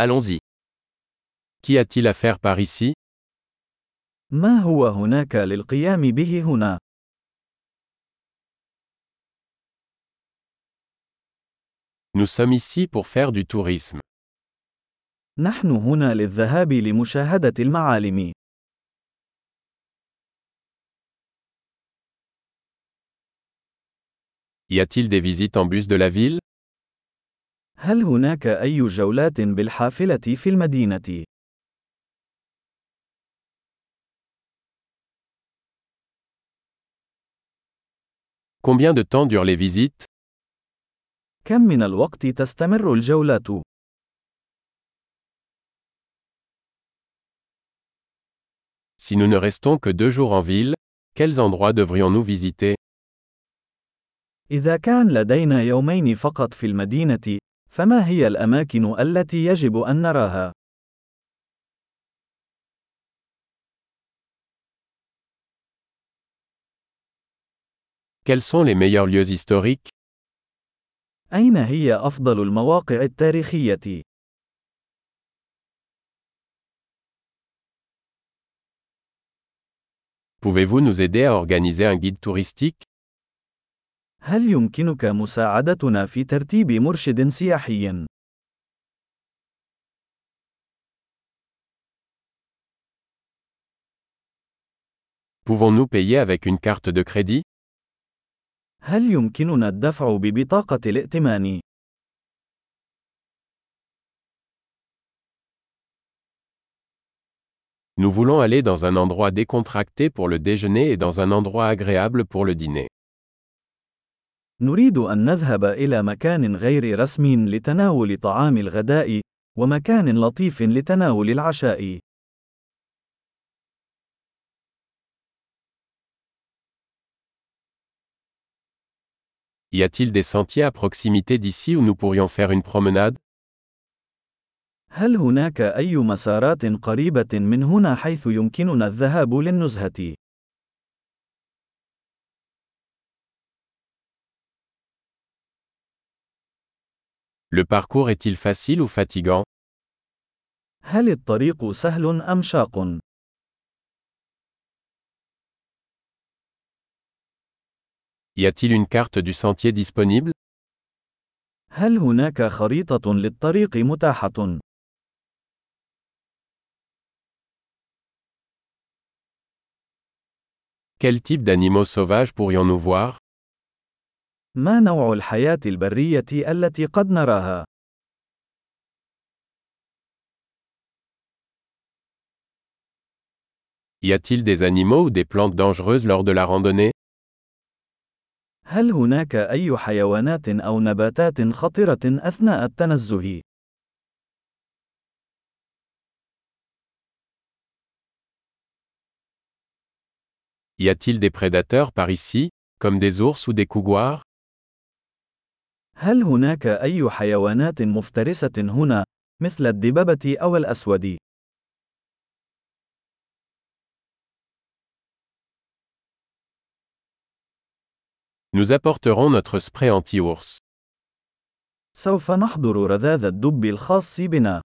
Allons-y. Qu'y a-t-il à faire par ici ما هو هناك للقيام به هنا؟ Nous sommes ici pour faire du tourisme. نحن هنا للذهاب لمشاهدة المعالم. Y a-t-il des visites en bus de la ville هل هناك أي جولات بالحافلة في المدينة؟ Combien de temps durent les visites كم من الوقت تستمر الجولات؟ Si nous ne restons que deux jours en ville, quels endroits devrions-nous visiter إذا كان لدينا يومين فقط في المدينة، فما هي الأماكن التي يجب أن نراها؟ Quels sont les meilleurs lieux historiques أين هي أفضل المواقع التاريخية؟ Pouvez-vous nous aider à organiser un guide touristique هل يمكنك مساعدتنا في ترتيب مرشد سياحي؟ Pouvons-nous payer avec une carte de crédit هل يمكننا الدفع ببطاقة الائتمان؟ Nous voulons aller dans un endroit décontracté pour le déjeuner et dans un endroit agréable pour le dîner. نريد أن نذهب إلى مكان غير رسمي لتناول طعام الغداء، ومكان لطيف لتناول العشاء. Y a-t-il des sentiers à proximité d'ici où nous pourrions faire une promenade هل هناك أي مسارات قريبة من هنا حيث يمكننا الذهاب للنزهة؟ Le parcours est-il facile ou fatigant هل الطريق سهل أم شاق؟ Y a-t-il une carte du sentier disponible هل هناك خريطة للطريق متاحة؟ Quel type d'animaux sauvages pourrions-nous voir ما نوع الحياة البرية التي قد نراها؟ Y a-t-il des animaux ou des plantes dangereuses lors de la randonnée هل هناك أي حيوانات أو نباتات خطرة أثناء التنزه؟ Y a-t-il des prédateurs par ici, comme des ours ou des couguars هل هناك أي حيوانات مفترسة هنا، مثل الدببة أو الأسود؟ Nous apporterons notre spray anti-ours. سوف نحضر رذاذ الدب الخاص بنا.